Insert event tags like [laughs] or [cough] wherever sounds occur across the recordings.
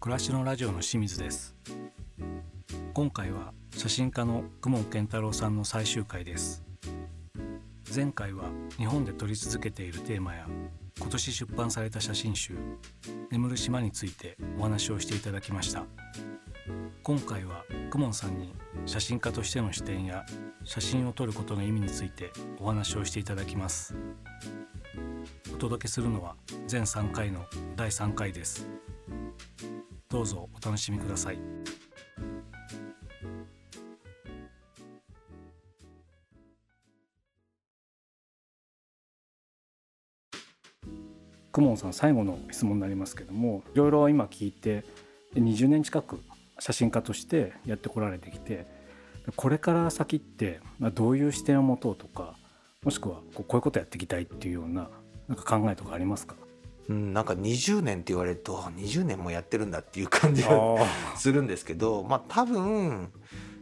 暮らしのラジオの清水です。今回は写真家の久門健太郎さんの最終回です。前回は日本で撮り続けているテーマや今年出版された写真集眠る島についてお話をしていただきました。今回は久門さんに写真家としての視点や写真を撮ることの意味についてお話をしていただきます。お届けするのは全3回の第3回です。どうぞお楽しみください。久門さん最後の質問になりますけどもいろいろ今聞いて20年近く写真家としてやってこられてきてこれから先ってどういう視点を持とうとかもしくはこういうことやっていきたいっていうようななんか考えとかありますか？うん、なんか20年って言われると20年もやってるんだっていう感じがするんですけどまあ多分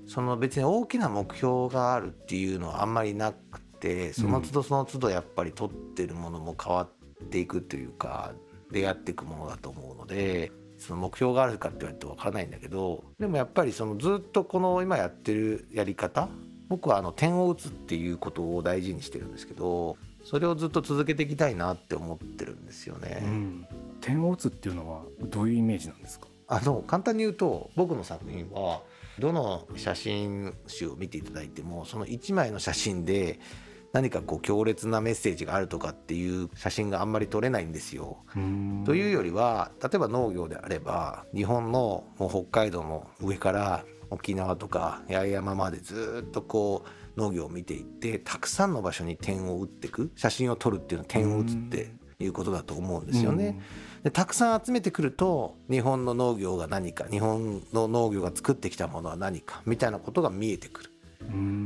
その別に大きな目標があるっていうのはあんまりなくてその都度その都度やっぱり撮ってるものも変わっていくというか出会っていくものだと思うのでその目標があるかって言われると分からないんだけどでもやっぱりそのずっとこの今やってるやり方僕はあの点を打つっていうことを大事にしてるんですけどそれをずっと続けていきたいなって思ってるんですよね。うん、点を打つっていうのはどういうイメージなんですか？あの簡単に言うと僕の作品はどの写真集を見ていただいてもその1枚の写真で何かこう強烈なメッセージがあるとかっていう写真があんまり撮れないんですよ。というよりは例えば農業であれば日本のもう北海道の上から沖縄とか八重山までずっとこう農業を見ていってたくさんの場所に点を打っていく写真を撮るっていうのは点を打つっていうことだと思うんですよね。でたくさん集めてくると日本の農業が何か日本の農業が作ってきたものは何かみたいなことが見えてくる。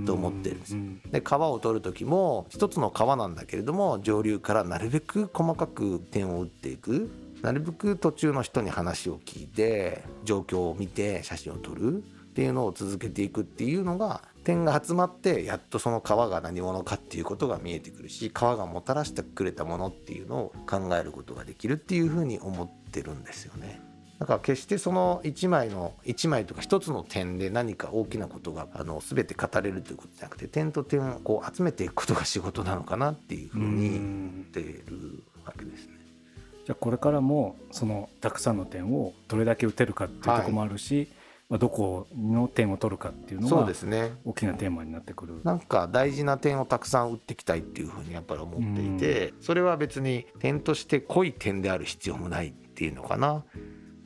と思ってるんですで川を取る時も一つの川なんだけれども上流からなるべく細かく点を打っていく。なるべく途中の人に話を聞いて状況を見て写真を撮るっていうのを続けていくっていうのが点が集まってやっとその川が何者かっていうことが見えてくるし川がもたらしてくれたものっていうのを考えることができるっていうふうに思ってるんですよね。だから決してその1枚の1枚とか1つの点で何か大きなことがあの全て語れるということじゃなくて点と点をこう集めていくことが仕事なのかなっていうふうに思っているわけですね。じゃあこれからもそのたくさんの点をどれだけ打てるかっていうとこもあるし、はいまあ、どこの点を取るかっていうのが大きなテーマになってくる、ね、なんか大事な点をたくさん打っていきたいっていうふうにやっぱり思っていてそれは別に点として濃い点である必要もないっていうのかな。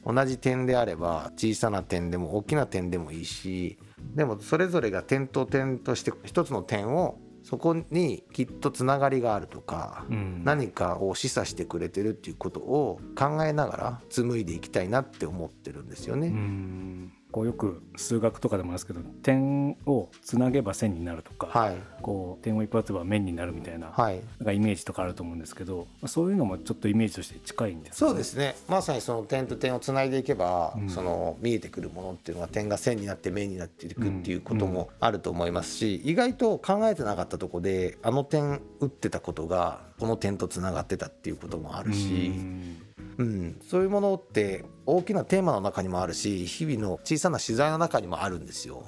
同じ点であれば小さな点でも大きな点でもいいしでもそれぞれが点と点として一つの点をそこにきっとつながりがあるとか、うん、何かを示唆してくれてるっていうことを考えながら紡いでいきたいなって思ってるんですよね。うんこうよく数学とかでもありますけど点をつなげば線になるとか、はい、こう点を一発ば面になるみたいな,、はい、なんかイメージとかあると思うんですけどそういうのもちょっとイメージとして近いんです、ね、そうですね。まさにその点と点をつないでいけば、うん、その見えてくるものっていうのが点が線になって面になっていくっていうこともあると思いますし、意外と考えてなかったとこであの点打ってたことがこの点とつながってたっていうこともあるし。うんうん、そういうものって大きなテーマの中にもあるし日々の小さな取材の中にもあるんですよ。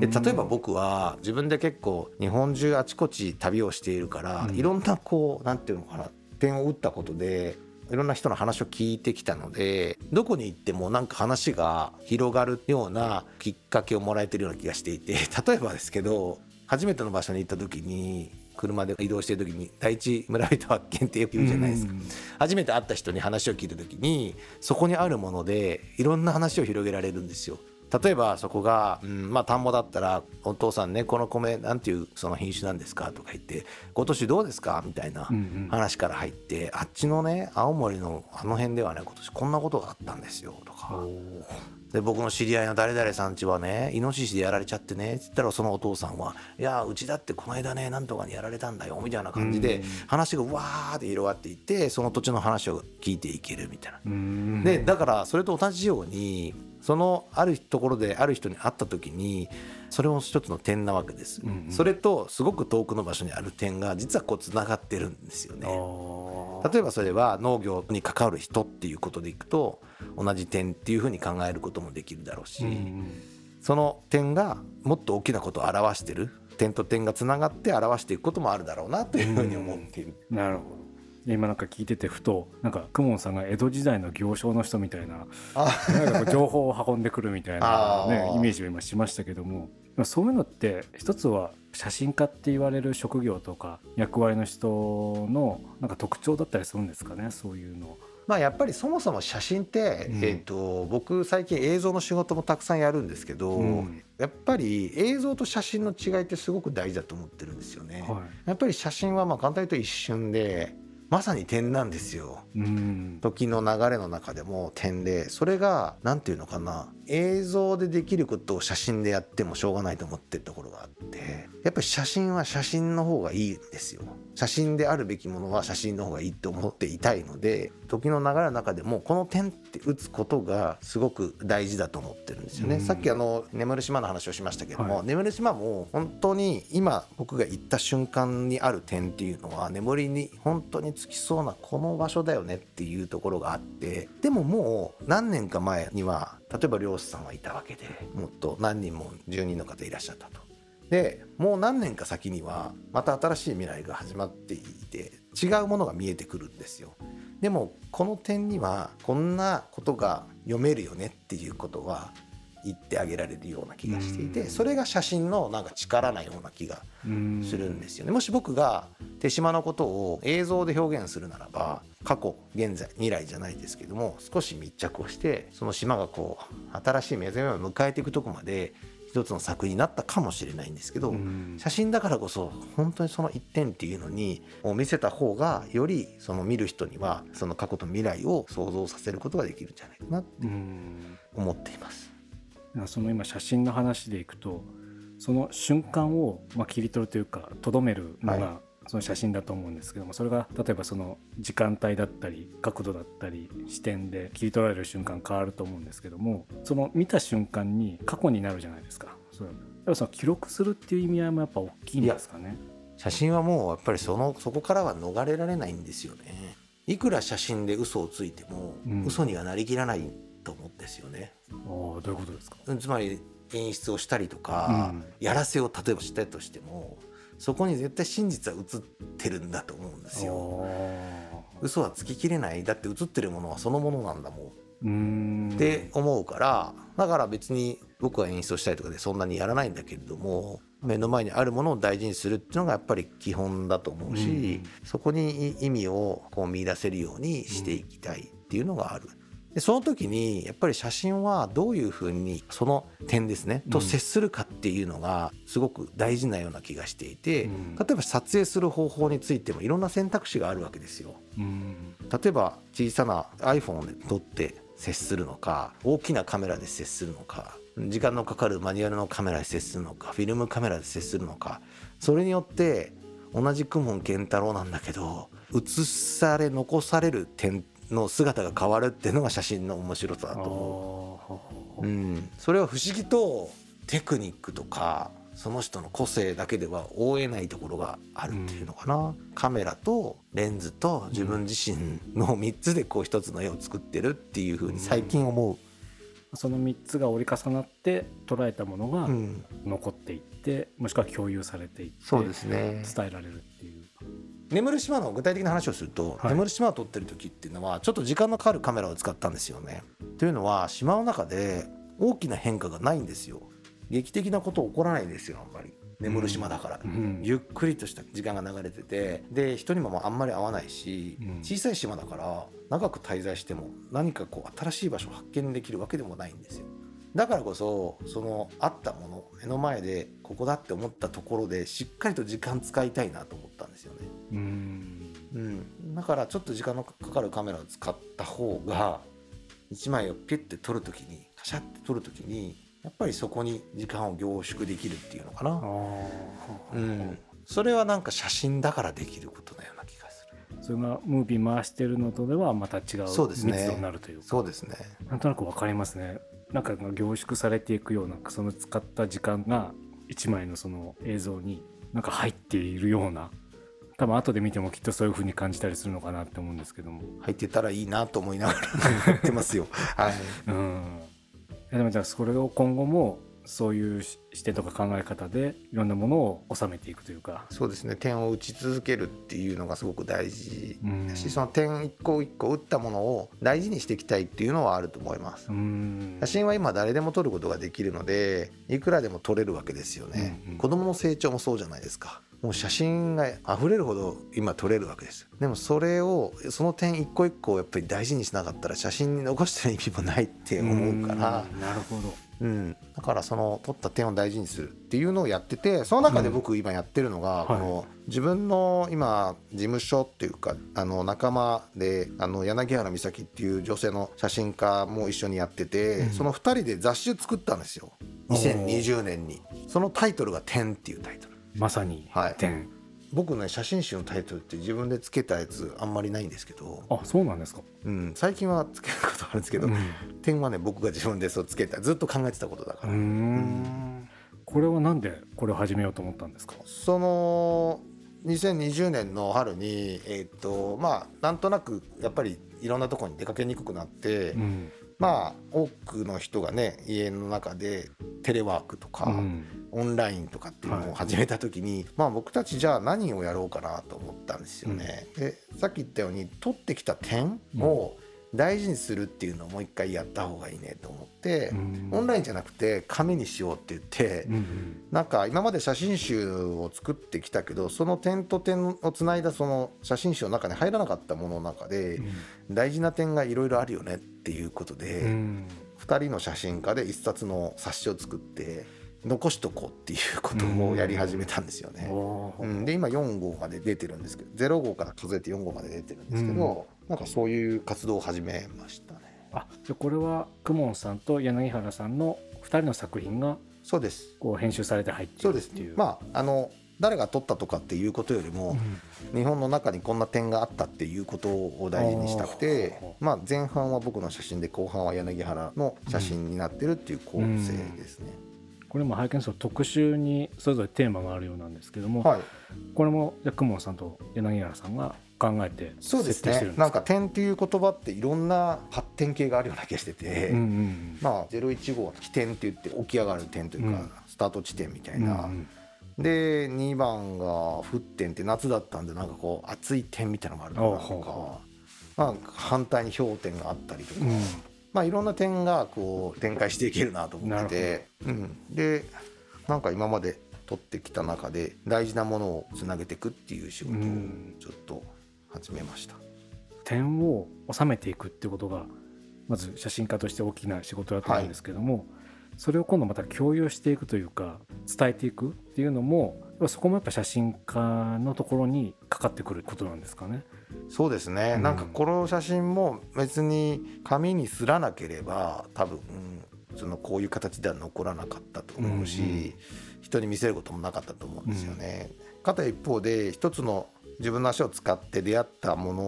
で例えば僕は自分で結構日本中あちこち旅をしているから、うん、いろんなこう何て言うのかな点を打ったことでいろんな人の話を聞いてきたのでどこに行ってもなんか話が広がるようなきっかけをもらえてるような気がしていて例えばですけど初めての場所に行った時に車で移動してる時に第一村人発見ってよく言うじゃないですか、初めて会った人に話を聞いた時にそこにあるものでいろんな話を広げられるんですよ。例えばそこが、うん、まあ田んぼだったら「お父さんねこの米なんていうその品種なんですか?」とか言って「今年どうですか?」みたいな話から入って、あっちのね青森のあの辺ではね今年こんなことがあったんですよとかで僕の知り合いの誰々さんちはねイノシシでやられちゃってねっつったらそのお父さんは「いやうちだってこの間ねなんとかにやられたんだよ」みたいな感じで話がわーって広がっていってその土地の話を聞いていけるみたいな。でだからそれと同じようにそのあるところである人に会った時にそれも一つの点なわけです、うんうん、それとすごく遠くの場所にある点が実はこうつながってるんですよね。例えばそれは農業に関わる人っていうことでいくと同じ点っていうふうに考えることもできるだろうし、うんうん、その点がもっと大きなことを表してる点と点がつながって表していくこともあるだろうなというふうに思っている。なるほど今なんか聞いててふとなんか公文さんが江戸時代の行商の人みたいななんか情報を運んでくるみたいな、[laughs] ね、イメージを今しましたけどもそういうのって一つは写真家って言われる職業とか役割の人のなんか特徴だったりするんですかねそういうの。まあ、やっぱりそもそも写真って、うん、えーと、僕最近映像の仕事もたくさんやるんですけど、うん、やっぱり映像と写真の違いってすごく大事だと思ってるんですよね。はい、やっぱり写真はまあ簡単に言うと一瞬でまさに点なんですよ、うん、時の流れの中でも点でそれが何て言うのかな。映像でできることを写真でやってもしょうがないと思ってるところがあってやっぱり写真は写真の方がいいんですよ。写真であるべきものは写真の方がいいと思っていたいので時の流れの中でもこの点って打つことがすごく大事だと思ってるんですよね、うん、さっきあの眠る島の話をしましたけども、はい、眠る島も本当に今僕が行った瞬間にある点っていうのは眠りに本当につきそうなこの場所だよねっていうところがあってでももう何年か前には例えば漁師さんはいたわけでもっと何人も住人の方いらっしゃったと。でもう何年か先にはまた新しい未来が始まっていて違うものが見えてくるんですよ。でもこの点にはこんなことが読めるよねっていうことは言ってあげられるような気がしていてそれが写真のなんか力なような気がするんですよね。もし僕が手島のことを映像で表現するならば過去現在未来じゃないですけども少し密着をしてその島がこう新しい目覚めを迎えていくとこまで一つの作品になったかもしれないんですけど、写真だからこそ本当にその一点っていうのに見せた方がよりその見る人にはその過去と未来を想像させることができるんじゃないかなって思っています。その今写真の話でいくとその瞬間をまあ切り取るというかとどめるのがその写真だと思うんですけどもそれが例えばその時間帯だったり角度だったり視点で切り取られる瞬間変わると思うんですけどもその見た瞬間に過去になるじゃないですか。そやっぱその記録するっていう意味合いもやっぱ大きいんですかね。写真はもうやっぱりそのそこからは逃れられないんですよね。いくら写真で嘘をついても、うん、嘘にはなりきらないと思うんですよね。ああどういうことですか？つまり演出をしたりとか、うん、やらせを例えばしたとしてもそこに絶対真実は映ってるんだと思うんですよ。嘘はつききれない。だって映ってるものはそのものなんだもん。って思うからだから別に僕は演出をしたいとかでそんなにやらないんだけれども目の前にあるものを大事にするっていうのがやっぱり基本だと思うし、そこに意味をこう見出せるようにしていきたいっていうのがある。でその時にやっぱり写真はどういうふうにその点ですね、と接するかっていうのがすごく大事なような気がしていて、うん、例えば撮影する方法についてもいろんな選択肢があるわけですよ。うん、例えば小さな iPhone で撮って接するのか大きなカメラで接するのか時間のかかるマニュアルのカメラで接するのかフィルムカメラで接するのかそれによって同じ公文健太郎なんだけど写され残される点の姿が変わるっていうのが写真の面白さだと思う。うん、それは不思議とテクニックとかその人の個性だけでは覆えないところがあるっていうのかな、うん、カメラとレンズと自分自身の3つでこう一つの絵を作ってるっていうふうに最近思う、うん、その3つが折り重なって捉えたものが残っていって、もしくは共有されていってそうですね。伝えられるっていう眠る島の具体的な話をすると、はい、眠る島を撮ってる時っていうのはちょっと時間のかかるカメラを使ったんですよね。というのは島の中で大きな変化がないんですよ。劇的なこと起こらないんですよあんまり。眠る島だから、うん、ゆっくりとした時間が流れててで人にもあんまり会わないし、うん、小さい島だから長く滞在しても何かこう新しい場所を発見できるわけでもないんですよ。だからこそそのあったもの目の前でここだって思ったところでしっかりと時間使いたいなと思ですよね。うん。うん、だからちょっと時間のかかるカメラを使った方が1枚をピュッて撮る時にカシャッて撮る時にやっぱりそこに時間を凝縮できるっていうのかな。うん、それはなんか写真だからできることのような気がする。それがムービー回してるのとではまた違う密度になるというか。そうですね。なんとなくわかりますね。なんかが凝縮されていくようなその使った時間が1枚のその映像になんか入っているような多分後で見てもきっとそういう風に感じたりするのかなって思うんですけども。入ってたらいいなと思いながらやってますよ。[laughs] はい。うん。でもじゃあそれを今後もそういう視点とか考え方でいろんなものを収めていくというか。そうですね。点を打ち続けるっていうのがすごく大事だし、その点一個一個打ったものを大事にしていきたいっていうのはあると思います。写真は今誰でも撮ることができるのでいくらでも撮れるわけですよね、うんうん、子供の成長もそうじゃないですかもう写真が溢れるほど今撮れるわけです。でもそれをその点一個一個やっぱり大事にしなかったら写真に残してる意味もないって思うから。なるほど。うん、だからその撮った点を大事にするっていうのをやっててその中で僕今やってるのが、この自分の今事務所っていうかあの仲間であの柳原美咲っていう女性の写真家も一緒にやってて、その2人で雑誌を作ったんですよ。2020年に。そのタイトルが「点」っていうタイトルまさに「点」はい。僕ね写真集のタイトルって自分でつけたやつあんまりないんですけどあそうなんですか、うん、最近はつけることあるんですけど、うん、点はね僕が自分でそうつけたずっと考えてたことだから。うん。これはなんでこれを始めようと思ったんですか。その2020年の春にえっ、ー、とまあなんとなくやっぱりいろんなところに出かけにくくなって、うん、まあ多くの人がね家の中でテレワークとか、うん、オンラインとかっていうのを始めた時に、はい、まあ僕たちじゃあ何をやろうかなと思ったんですよね。うん、でさっき言ったように取ってきた点を、うん。大事にするっていうのをもう一回やった方がいいねと思って、オンラインじゃなくて紙にしようって言って、うなんか今まで写真集を作ってきたけどその点と点をつないだその写真集の中に入らなかったものの中で、大事な点がいろいろあるよねっていうことで、う2人の写真家で1冊の冊子を作って。残しとこうっていうことをやり始めたんですよね。うん、で今4号まで出てるんですけど0号から数えて4号まで出てるんですけど、うん、なんかそういう活動を始めましたね。あじゃこれは公文さんと柳原さんの2人の作品がそうですこう編集されて入ってるっていう。まああの誰が撮ったとかっていうことよりも、うん、日本の中にこんな点があったっていうことを大事にしたくて、まあ、前半は僕の写真で後半は柳原の写真になってるっていう構成ですね。うんこれも拝見すると特集にそれぞれテーマがあるようなんですけども、はい、これもじゃ雲さんと柳原さんが考えてそうですね。なんか点っていう言葉っていろんな発展系があるような気がしてて、うんうん、まあ015は起点って言って起き上がる点というか、うん、スタート地点みたいな、うんうん、で2番が沸点って夏だったんでなんかこう熱い点みたいなのがあるのかなとか、まあ、反対に氷点があったりとか、うんまあ、いろんな点がこう展開していけるなと思ってて、うん、でなんか今まで取ってきた中で大事なものをつなげていくっていう仕事をちょっと始めました。点を収めていくってことがまず写真家として大きな仕事だと思うんですけども、はい、それを今度また共有していくというか伝えていくっていうのもそこもやっぱ写真家のところにかかってくることなんですかね。そうですね、うん、なんかこの写真も別に紙にすらなければ多分、そのこういう形では残らなかったと思うし、うんうん、人に見せることもなかったと思うんですよね。うん、かた一方で一つの自分の足を使って出会ったもの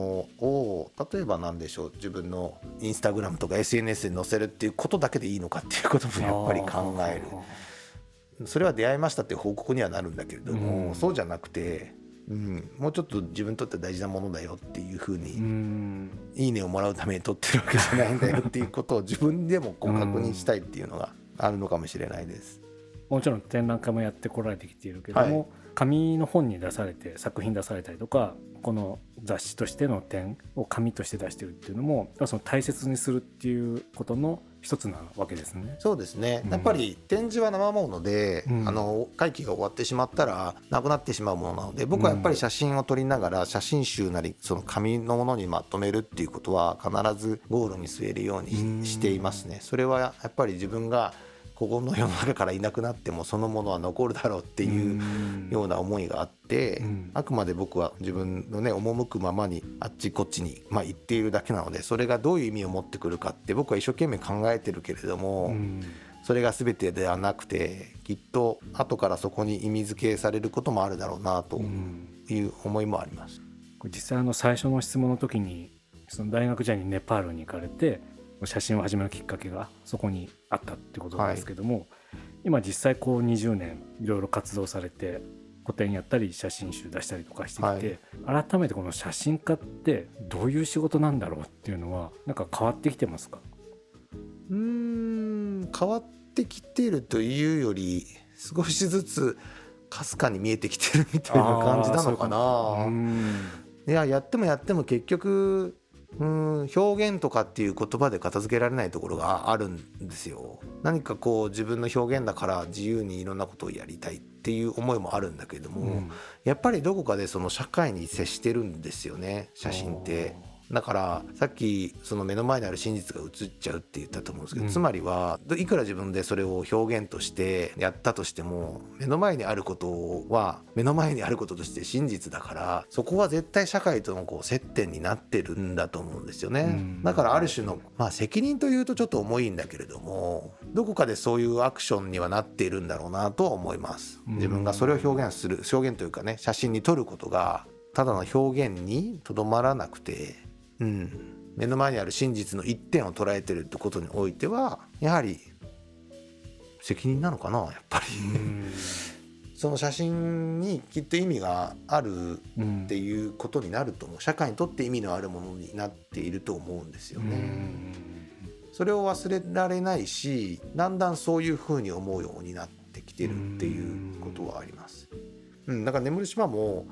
を例えば何でしょう自分のインスタグラムとか SNS に載せるっていうことだけでいいのかっていうこともやっぱり考える。それは出会いましたっていう報告にはなるんだけれども、うん、そうじゃなくてうん、もうちょっと自分にとって大事なものだよっていうふうに「いいね」をもらうために撮ってるわけじゃないんだよっていうことを自分でもこう確認したいっていうのがあるのかもしれないです。もちろん展覧会もやってこられてきているけども、はい、紙の本に出されて作品出されたりとかこの雑誌としての点を紙として出してるっていうのもその大切にするっていうことの一つなわけですね。そうですね、うん、やっぱり展示は生もので、うん、あの会期が終わってしまったらなくなってしまうものなので僕はやっぱり写真を撮りながら写真集なりその紙のものにまとめるっていうことは必ずゴールに据えるようにしていますね。それはやっぱり自分がここの世の中からいなくなってもそのものは残るだろうっていうような思いがあって、あくまで僕は自分のね赴くままにあっちこっちに、まあ、行っているだけなのでそれがどういう意味を持ってくるかって僕は一生懸命考えてるけれども。それが全てではなくてきっと後からそこに意味付けされることもあるだろうなという思いもあります。実際あの最初の質問の時にその大学時代にネパールに行かれて写真を始めるきっかけがそこにあったってことなんですけども、はい、今実際こう20年いろいろ活動されて個展やったり写真集出したりとかしてきて、はい、改めてこの写真家ってどういう仕事なんだろうっていうのはなんか変わってきてますか？うん変わってきてるというより少しずつかすかに見えてきてるみたいな感じなのかな。いややってもやっても結局うん表現とかっていう言葉で片付けられないところがあるんですよ。何かこう自分の表現だから自由にいろんなことをやりたいっていう思いもあるんだけれども、うん、やっぱりどこかでその社会に接してるんですよね写真って。だからさっきその目の前にある真実が映っちゃうって言ったと思うんですけど、うん、つまりはいくら自分でそれを表現としてやったとしても目の前にあることは目の前にあることとして真実だからそこは絶対社会とのこう接点になってるんだと思うんですよね、うん、だからある種のまあ責任というとちょっと重いんだけれどもどこかでそういうアクションにはなっているんだろうなと思います。自分がそれを表現する表現というかね写真に撮ることがただの表現にとどまらなくてうん、目の前にある真実の一点を捉えてるってことにおいてはやはり責任なのかなやっぱりその写真にきっと意味があるっていうことになると思う社会にとって意味のあるものになっていると思うんですよね。それを忘れられないしだんだんそういうふうに思うようになってきてるっていうことはあります。うん、だから眠る島も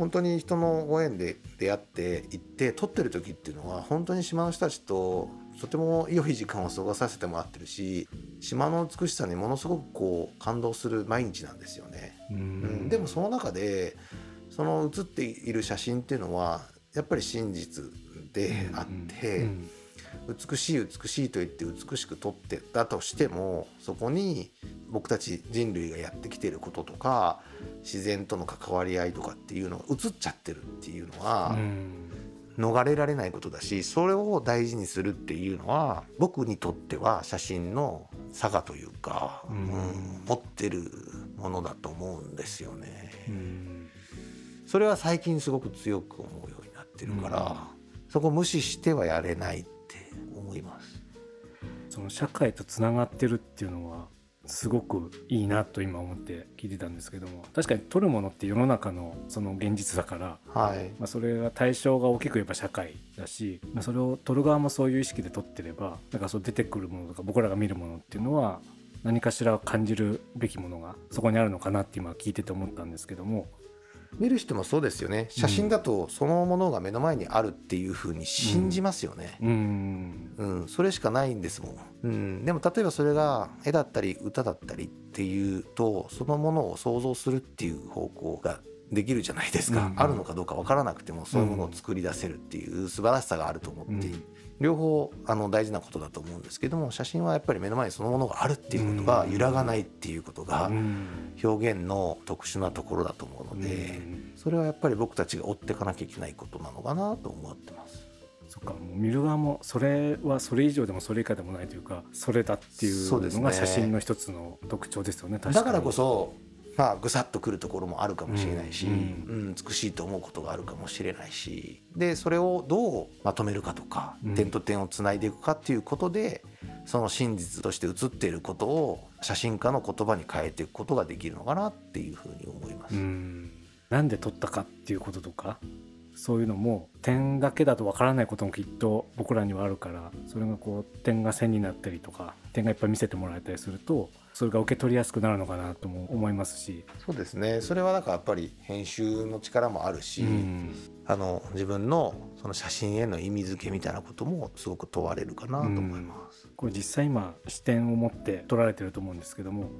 本当に人のご縁で出会って行って撮ってる時っていうのは本当に島の人たちととても良い時間を過ごさせてもらってるし島の美しさにものすごくこう感動する毎日なんですよね。うん、でもその中でその写っている写真っていうのはやっぱり真実であって、美しい美しいと言って美しく撮ってたとしてもそこに僕たち人類がやってきてることとか自然との関わり合いとかっていうのが映っちゃってるっていうのは逃れられないことだしそれを大事にするっていうのは僕にとっては写真の差がというか、うん、持ってるものだと思うんですよね。それは最近すごく強く思うようになってるから、そこ無視してはやれない思います。その社会とつながってるっていうのはすごくいいなと今思って聞いてたんですけども確かに取るものって世の中のその現実だから、はいまあ、それが対象が大きく言えば社会だし、まあ、それを取る側もそういう意識で取ってればなんかそう出てくるものとか僕らが見るものっていうのは何かしら感じるべきものがそこにあるのかなって今聞いてて思ったんですけども見る人もそうですよね。写真だとそのものが目の前にあるっていうふうに信じますよね、うん、うん、それしかないんですもん、うん、でも例えばそれが絵だったり歌だったりっていうとそのものを想像するっていう方向ができるじゃないですか、うん、あるのかどうか分からなくてもそういうものを作り出せるっていう素晴らしさがあると思って、両方あの大事なことだと思うんですけども写真はやっぱり目の前にそのものがあるっていうことが揺らがないっていうことが表現の特殊なところだと思うのでそれはやっぱり僕たちが追っていかなきゃいけないことなのかなと思ってます。そっかもう見る側もそれはそれ以上でもそれ以下でもないというかそれだっていうのが写真の一つの特徴ですよね。だからこそまあぐさっとくるところもあるかもしれないし、うん、うん、美しいと思うことがあるかもしれないしでそれをどうまとめるかとか、うん、点と点をつないでいくかっていうことでその真実として写っていることを写真家の言葉に変えていくことができるのかなっていうふうに思います。うん。なんで撮ったかっていうこととかそういうのも点だけだとわからないこともきっと僕らにはあるからそれがこう点が線になったりとか点がいっぱい見せてもらえたりするとそれが受け取りやすくなるのかなとも思いますし。そうですね。それはだからやっぱり編集の力もあるし、うん、あの自分のその写真への意味付けみたいなこともすごく問われるかなと思います。うん、これ実際今視点を持って撮られてると思うんですけども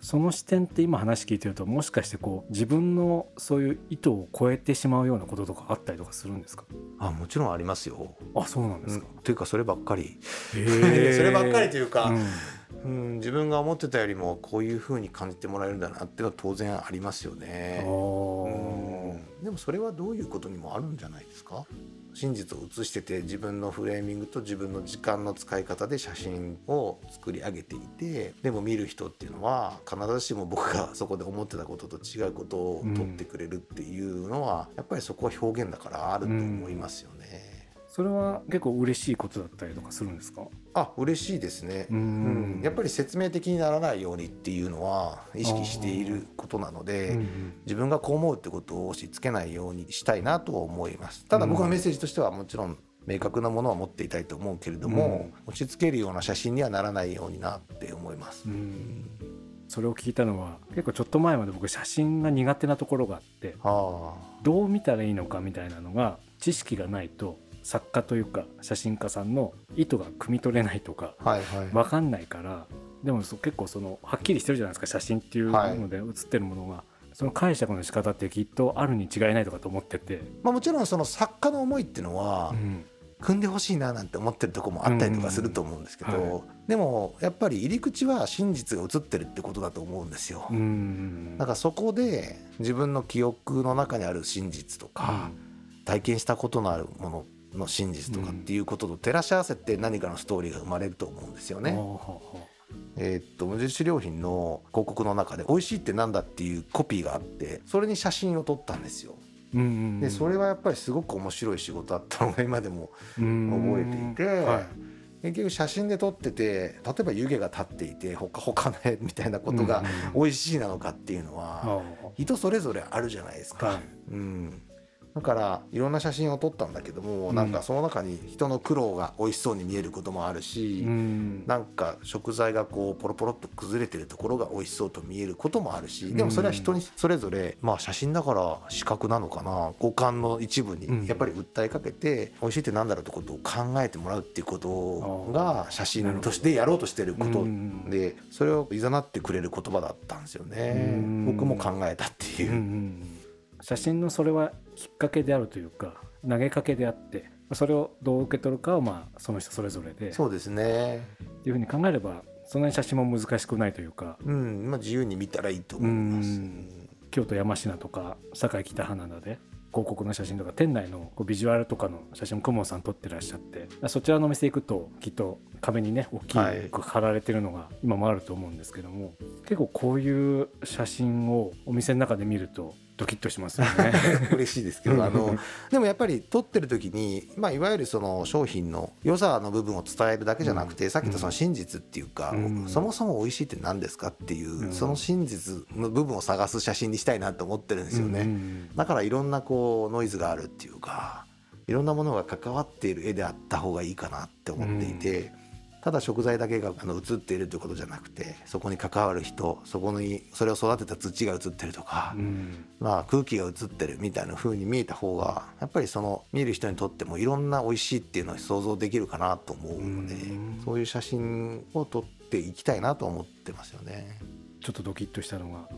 その視点って今話聞いてるともしかしてこう自分のそういう意図を超えてしまうようなこととかあったりとかするんですか？あもちろんありますよ。あそうなんですか、うん、というかそればっかり。[laughs] そればっかりというか、うん、自分が思ってたよりもこういうふうに感じてもらえるんだなっていうのは当然ありますよね。うん、でもそれはどういうことにもあるんじゃないですか？真実を写してて自分のフレーミングと自分の時間の使い方で写真を作り上げていてでも見る人っていうのは必ずしも僕がそこで思ってたことと違うことを撮ってくれるっていうのは、やっぱりそこは表現だからあると思いますよね。それは結構嬉しいことだったりとかするんですか？あ嬉しいですね。うん。やっぱり説明的にならないようにっていうのは意識していることなので、うんうん、自分がこう思うってことを押し付けないようにしたいなとは思います。ただ僕のメッセージとしてはもちろん明確なものは持っていたいと思うけれども、うん、押し付けるような写真にはならないようになって思います。うん。それを聞いたのは結構ちょっと前まで僕写真が苦手なところがあってどう見たらいいのかみたいなのが知識がないと作家というか写真家さんの意図が汲み取れないとか分かんないから、でも結構そのはっきりしてるじゃないですか写真っていうので写ってるものが。その解釈の仕方ってきっとあるに違いないとかと思ってて、まあ、もちろんその作家の思いっていうのは、うん。組んでほしいななんて思ってるとこもあったりとかすると思うんですけど、はい、でもやっぱり入り口は真実が映ってるってことだと思うんですよ。だからそこで自分の記憶の中にある真実とか、体験したことのあるものの真実とかっていうことと照らし合わせて何かのストーリーが生まれると思うんですよね。えー、っと無印良品の広告の中で「美味しいってなんだ?」っていうコピーがあってそれに写真を撮ったんですよ。でそれはやっぱりすごく面白い仕事だったのが今でも覚えていて、はい、結局写真で撮ってて例えば湯気が立っていてほかほかの絵みたいなことが美味しいなのかっていうのは人それぞれあるじゃないですか。はい、うんだからいろんな写真を撮ったんだけども、うん、なんかその中に人の苦労が美味しそうに見えることもあるし、うん、なんか食材がこうポロポロっと崩れてるところが美味しそうと見えることもあるしでもそれは人にそれぞれまあ写真だから視覚なのかな五感の一部にやっぱり訴えかけて美味しいってなんだろうってことを考えてもらうっていうことが写真としてやろうとしてることでそれをいざなってくれる言葉だったんですよね。僕も考えたっていう。写真のそれはきっかけであるというか投げかけであってそれをどう受け取るかはまあその人それぞれで。そうですね。っていうふうに考えればそんなに写真も難しくないというか、うんまあ、自由に見たらいいと思います。京都山科とか堺北花田で広告の写真とか店内のビジュアルとかの写真も公文さん撮ってらっしゃってそちらのお店行くときっと壁にね大きく貼られてるのが今もあると思うんですけども、結構こういう写真をお店の中で見るとドキッとしますよね。[laughs] 嬉しいですけどあのでもやっぱり撮ってる時に、まあ、いわゆるその商品の良さの部分を伝えるだけじゃなくて、うん、さっき言ったその真実っていうか、うん、そもそも美味しいって何ですかっていう、うん、その真実の部分を探す写真にしたいなと思ってるんですよね、だからいろんなこうノイズがあるっていうかいろんなものが関わっている絵であった方がいいかなって思っていて。ただ食材だけがあの映っているということじゃなくてそこに関わる人そこにそれを育てた土が映ってるとか、うん、まあ、空気が映ってるみたいな風に見えた方がやっぱりその見る人にとってもいろんな美味しいっていうのを想像できるかなと思うので、うん、そういう写真を撮っていきたいなと思ってますよね。ちょっとドキッとしたのが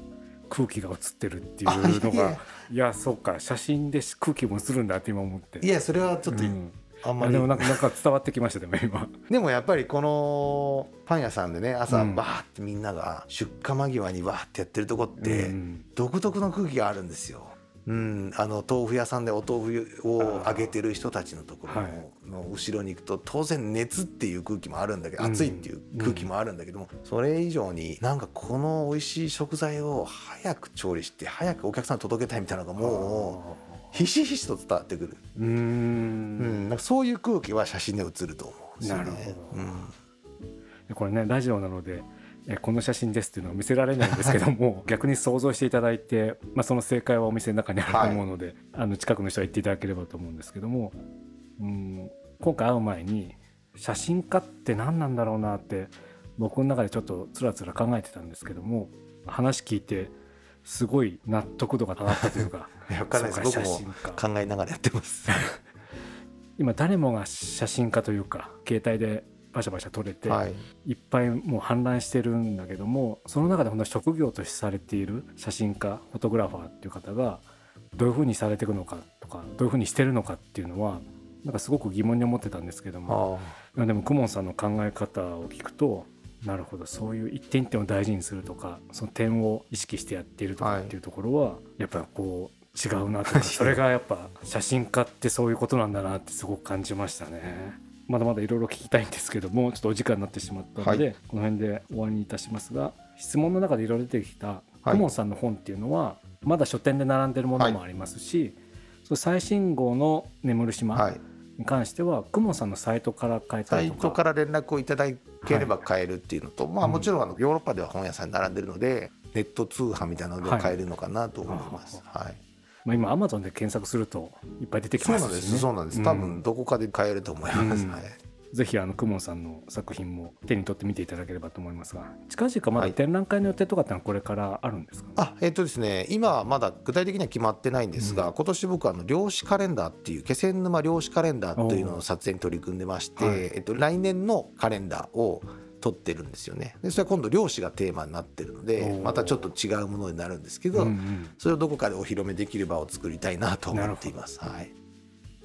空気が映ってるっていうのが。[laughs] いやそうか写真で空気も映るんだって今思って。いやそれはちょっと、うんあんまり。でもなんかなんか伝わってきましたでも今。でもやっぱりこのパン屋さんでね朝バーってみんなが出荷間際にバーってやってるとこって独特の空気があるんですよ。うん、あの豆腐屋さんでお豆腐を揚げてる人たちのところの後ろに行くと当然熱っていう空気もあるんだけど暑いっていう空気もあるんだけどもそれ以上になんかこの美味しい食材を早く調理して早くお客さんに届けたいみたいなのがもう。ひしひしと伝わってくる。うん。うん。なんかそういう空気は写真で写ると思うね。なるほど、うん、これねラジオなのでえこの写真ですっていうのは見せられないんですけども [laughs] 逆に想像していただいて、まあ、その正解はお店の中にあると思うので、はい、あの近くの人は言っていただければと思うんですけども、うん、今回会う前に写真家って何なんだろうなって僕の中でちょっとつらつら考えてたんですけども話聞いてすごい納得度が上がったというか分かんないです。僕も考えながらやってます。[laughs] 今誰もが写真家というか携帯でバシャバシャ撮れて、はい、いっぱいもう氾濫してるんだけどもその中で本当職業としてされている写真家フォトグラファーっていう方がどういうふうにされていくのかとかどういうふうにしてるのかっていうのはなんかすごく疑問に思ってたんですけどもでも公文さんの考え方を聞くとなるほどそういう一点一点を大事にするとかその点を意識してやっているとかっていうところは、はい、やっぱこう違うなとか [laughs] それがやっぱ写真家ってそういうことなんだなってすごく感じましたね。まだまだいろいろ聞きたいんですけどもちょっとお時間になってしまったので、はい、この辺で終わりにいたしますが質問の中でいろいろ出てきた公文さんの本っていうのは、まだ書店で並んでるものもありますし、はい、最新号の「眠る島」はい。に関してはクモンさんのサイトから買えたサイりとか。トから連絡をいただければ買えるっていうのと、まあもちろんあのヨーロッパでは本屋さんに並んでるのでネット通販みたいなので買えるのかなと思います。はい。まあ、今アマゾンで検索するといっぱい出てきますし、ね、なんです。そうなんです。多分どこかで買えると思います。うんはい。ぜひあのクモンさんの作品も手に取って見ていただければと思いますが近々まだはい展覧会の予定とかってのはこれからあるんですか、あえっ、とですね今はまだ具体的には決まってないんですが、今年僕はあの漁師カレンダーっていう気仙沼漁師カレンダーというのの撮影に取り組んでまして、はいえっと、来年のカレンダーを撮ってるんですよね。でそれは今度漁師がテーマになってるのでまたちょっと違うものになるんですけど、うんうん。それをどこかでお披露目できる場を作りたいなと思っています。はい、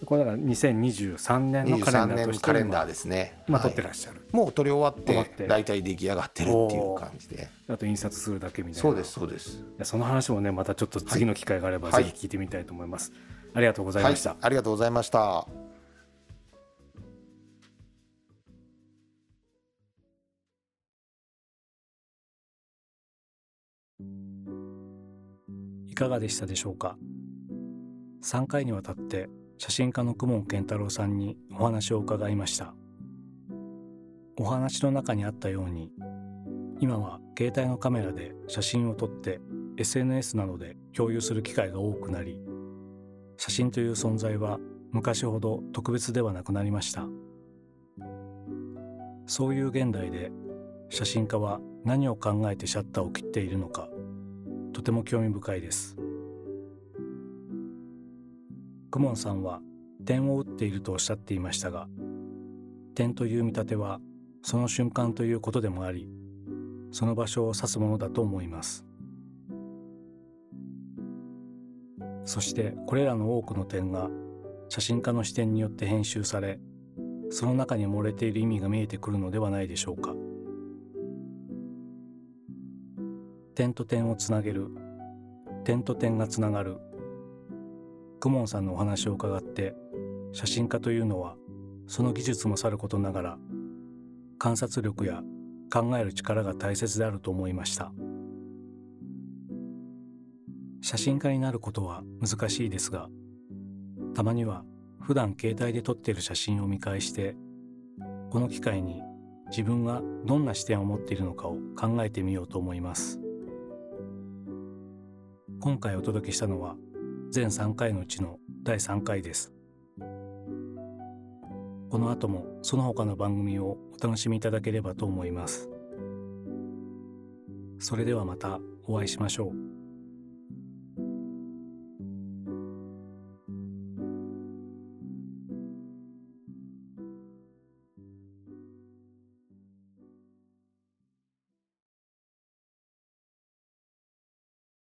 これだから2023年のカレ23ンダーとして年カレンダー今ですね。今撮はいってらっしゃる、もう撮り終わって大体出来上がってるっていう感じで。あと印刷するだけみたいな。そうですそうです。その話もねまたちょっと次の機会があればはい。ぜひ聞いてみたいと思います、ありがとうございました、はい、ありがとうございましたいかがでしたでしょうか？3回にわたって写真家の公文健太郎さんにお話を伺いました。お話の中にあったように今は携帯のカメラで写真を撮って SNS などで共有する機会が多くなり写真という存在は昔ほど特別ではなくなりました。そういう現代で写真家は何を考えてシャッターを切っているのかとても興味深いです。クモンさんは点を打っているとおっしゃっていましたが点という見立てはその瞬間ということでもありその場所を指すものだと思います。そしてこれらの多くの点が写真家の視点によって編集されその中に漏れている意味が見えてくるのではないでしょうか。点と点をつなげる。点と点がつながる。クモンさんのお話を伺って写真家というのはその技術もさることながら観察力や考える力が大切であると思いました。写真家になることは難しいですがたまには普段携帯で撮っている写真を見返してこの機会に自分がどんな視点を持っているのかを考えてみようと思います。今回お届けしたのは全3回のうちの第3回です。この後もその他の番組をお楽しみいただければと思います。それではまたお会いしましょう。